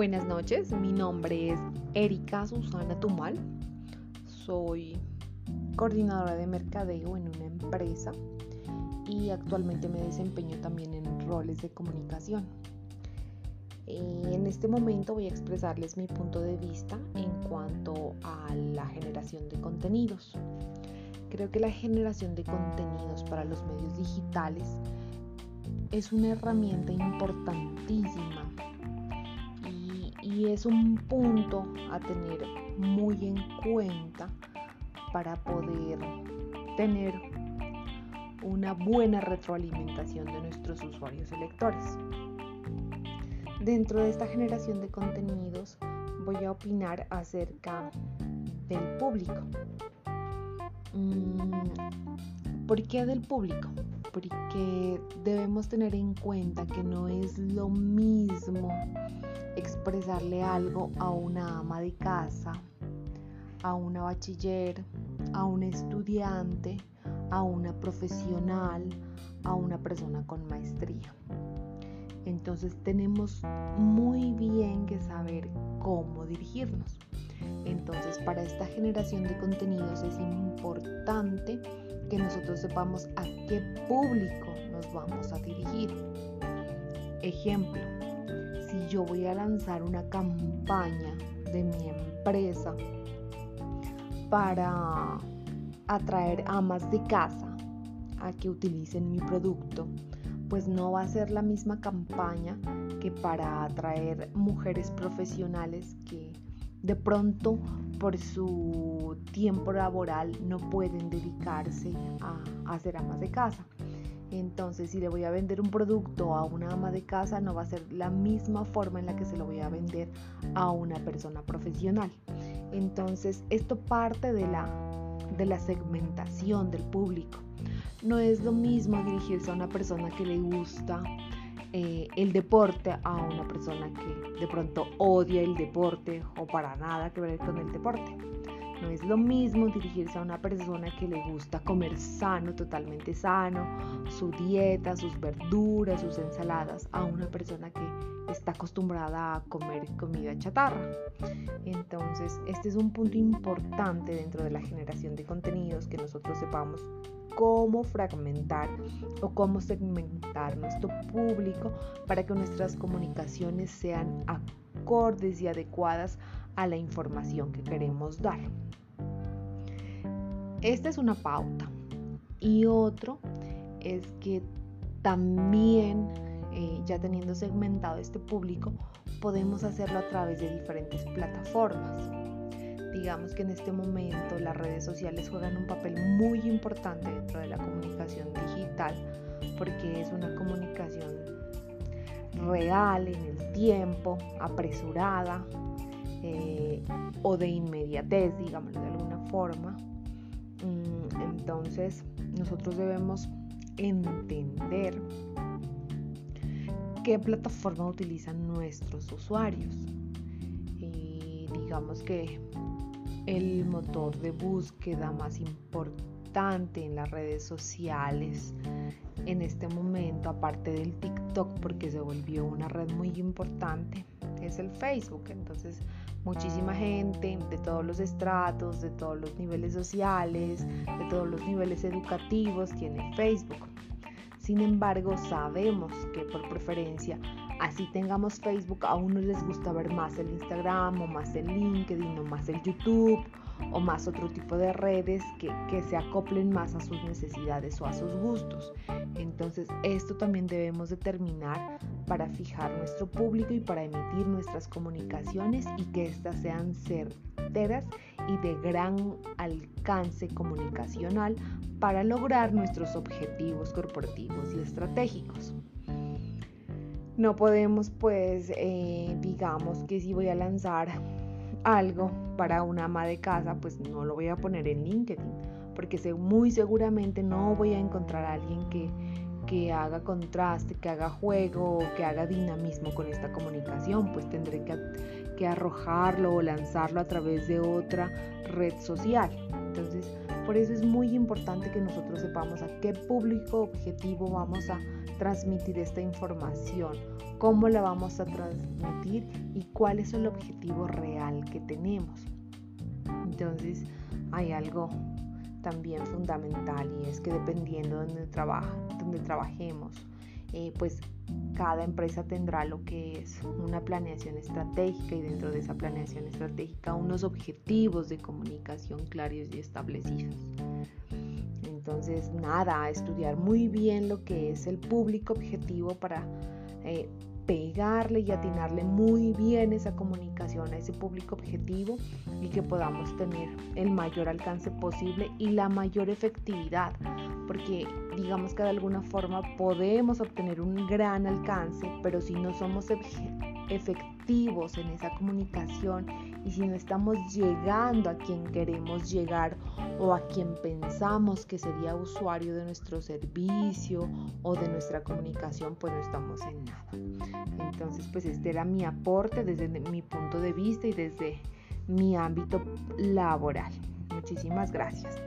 Buenas noches, mi nombre es Erika Susana Tumal. Soy coordinadora de mercadeo en una empresa y actualmente me desempeño también en roles de comunicación. Eh, en este momento voy a expresarles mi punto de vista en cuanto a la generación de contenidos. Creo que la generación de contenidos para los medios digitales es una herramienta importantísima y es un punto a tener muy en cuenta para poder tener una buena retroalimentación de nuestros usuarios electores. Dentro de esta generación de contenidos voy a opinar acerca del público. Mm, ¿Por qué del público? Porque debemos tener en cuenta que no es lo mismo expresarle algo a una ama de casa, a una bachiller, a un estudiante, a una profesional, a una persona con maestría. Entonces tenemos muy bien que saber cómo dirigirnos. Entonces para esta generación de contenidos es importante que nosotros sepamos a qué público nos vamos a dirigir. Ejemplo, si yo voy a lanzar una campaña de mi empresa para atraer amas de casa a que utilicen mi producto, pues no va a ser la misma campaña que para atraer mujeres profesionales que de pronto por su tiempo laboral no pueden dedicarse a, hacer amas de casa. Entonces, si le voy a vender un producto a una ama de casa, no va a ser la misma forma en la que se lo voy a vender a una persona profesional. Entonces, esto parte de la, de la segmentación del público. No es lo mismo dirigirse a una persona que le gusta eh, el deporte a una persona que de pronto odia el deporte o para nada que ver con el deporte. No es lo mismo dirigirse a una persona que le gusta comer sano, totalmente sano, su dieta, sus verduras, sus ensaladas, a una persona que está acostumbrada a comer comida chatarra. Entonces, este es un punto importante dentro de la generación de contenidos, que nosotros sepamos cómo fragmentar o cómo segmentar nuestro público para que nuestras comunicaciones sean acordes y adecuadas a la información que queremos dar. Esta es una pauta. Y otro es que también, eh, ya teniendo segmentado este público, podemos hacerlo a través de diferentes plataformas. Digamos que en este momento las redes sociales juegan un papel muy importante dentro de la comunicación digital porque es una comunicación real en el tiempo, apresurada eh, o de inmediatez, digamos de alguna forma. Mm, entonces, nosotros debemos entender qué plataforma utilizan nuestros usuarios. Y digamos que el motor de búsqueda más importante en las redes sociales en este momento, aparte del TikTok, porque se volvió una red muy importante, es el Facebook. Entonces, muchísima gente de todos los estratos, de todos los niveles sociales, de todos los niveles educativos tiene Facebook. Sin embargo, sabemos que por preferencia, así tengamos Facebook, a unos les gusta ver más el Instagram o más el LinkedIn o más el YouTube o más otro tipo de redes que, que, se acoplen más a sus necesidades o a sus gustos. Entonces esto también debemos determinar para fijar nuestro público y para emitir nuestras comunicaciones y que éstas sean certeras y de gran alcance comunicacional para lograr nuestros objetivos corporativos y estratégicos. No podemos pues, eh, digamos que si voy a lanzar algo para una ama de casa, pues no lo voy a poner en LinkedIn, porque muy seguramente no voy a encontrar a alguien que, que haga contraste, que haga juego, que haga dinamismo con esta comunicación, pues tendré que, que arrojarlo o lanzarlo a través de otra red social. Entonces, Por eso es muy importante que nosotros sepamos a qué público objetivo vamos a transmitir esta información, cómo la vamos a transmitir y cuál es el objetivo real que tenemos. Entonces hay algo también fundamental y es que dependiendo de donde, trabaja, donde trabajemos, eh, pues cada empresa tendrá lo que es una planeación estratégica y dentro de esa planeación estratégica unos objetivos de comunicación claros y establecidos. Entonces, nada, estudiar muy bien lo que es el público objetivo para eh, pegarle y atinarle muy bien esa comunicación a ese público objetivo y que podamos tener el mayor alcance posible y la mayor efectividad, porque digamos que de alguna forma podemos obtener un gran alcance, pero si no somos efectivos en esa comunicación y si no estamos llegando a quien queremos llegar o a quien pensamos que sería usuario de nuestro servicio o de nuestra comunicación, pues no estamos en nada. Entonces, pues este era mi aporte desde mi punto de vista y desde mi ámbito laboral. Muchísimas gracias.